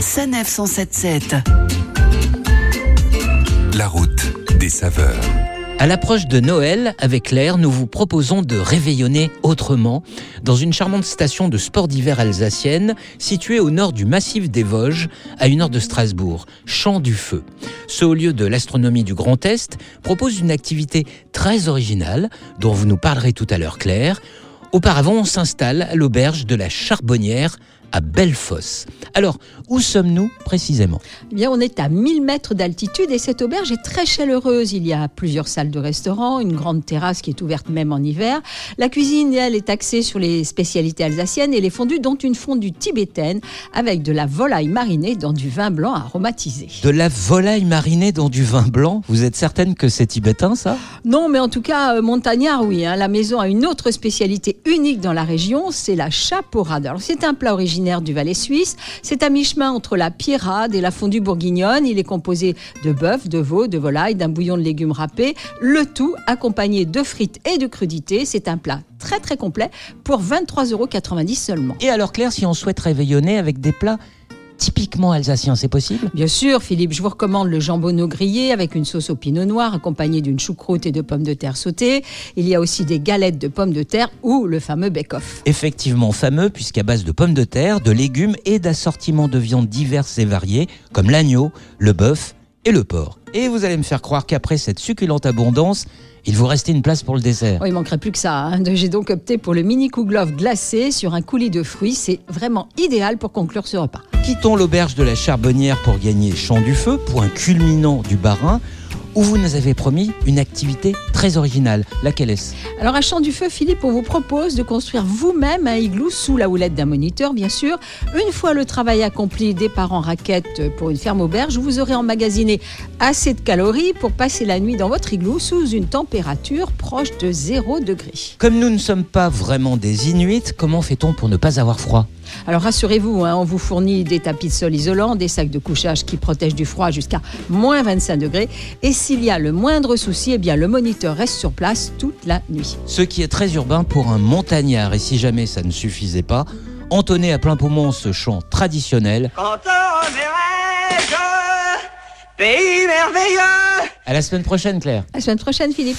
Sanef 177. La route des saveurs. À l'approche de Noël, avec Claire, nous vous proposons de réveillonner autrement dans une charmante station de sport d'hiver alsacienne située au nord du massif des Vosges, à une heure de Strasbourg, Champ du Feu. Ce haut lieu de l'astronomie du Grand Est propose une activité très originale dont vous nous parlerez tout à l'heure, Claire. Auparavant, on s'installe à l'auberge de la Charbonnière à Bellefosse. Alors, où sommes-nous précisément? Eh bien, on est à 1000 mètres d'altitude et cette auberge est très chaleureuse. Il y a plusieurs salles de restaurant, une grande terrasse qui est ouverte même en hiver. La cuisine, elle, est axée sur les spécialités alsaciennes et les fondues, dont une fondue tibétaine avec de la volaille marinée dans du vin blanc aromatisé. De la volaille marinée dans du vin blanc? Vous êtes certaine que c'est tibétain, ça? Non, mais en tout cas, euh, montagnard, oui. hein. La maison a une autre spécialité unique dans la région, c'est la chaporade. Alors, c'est un plat originaire du Valais suisse. C'est à mi-chemin entre la pierrade et la fondue bourguignonne. Il est composé de bœuf, de veau, de volaille, d'un bouillon de légumes râpés. Le tout accompagné de frites et de crudités. C'est un plat très très complet pour 23,90 euros seulement. Et alors, Claire, si on souhaite réveillonner avec des plats typiquement alsaciens, c'est possible? Bien sûr, Philippe, je vous recommande le jambonneau grillé avec une sauce au pinot noir accompagnée d'une choucroute et de pommes de terre sautées. Il y a aussi des galettes de pommes de terre ou le fameux bake-off. Effectivement fameux, puisqu'à base de pommes de terre, de légumes et d'assortiments de viandes diverses et variées, comme l'agneau, le bœuf et le porc. Et vous allez me faire croire qu'après cette succulente abondance, il vous restait une place pour le dessert. Oh, il manquerait plus que ça. hein. J'ai donc opté pour le mini kouglof glacé sur un coulis de fruits. C'est vraiment idéal pour conclure ce repas. Quittons l'auberge de la Charbonnière pour gagner Champ du Feu, point culminant du Bas-Rhin, où vous nous avez promis une activité très originale. Laquelle est-ce? Alors à Champ du Feu, Philippe, on vous propose de construire vous-même un igloo sous la houlette d'un moniteur, bien sûr. Une fois le travail accompli, départ en raquette pour une ferme auberge, vous aurez emmagasiné assez de calories pour passer la nuit dans votre igloo sous une température proche de 0 degré. Comme nous ne sommes pas vraiment des Inuits, comment fait-on pour ne pas avoir froid? Alors rassurez-vous, hein, on vous fournit des tapis de sol isolants, des sacs de couchage qui protègent du froid jusqu'à moins 25 degrés. Et s'il y a le moindre souci, eh bien le moniteur reste sur place toute la nuit. Ce qui est très urbain pour un montagnard. Et si jamais ça ne suffisait pas, entonnez à plein poumon ce chant traditionnel. Quand pays merveilleux À la semaine prochaine, Claire. À la semaine prochaine, Philippe.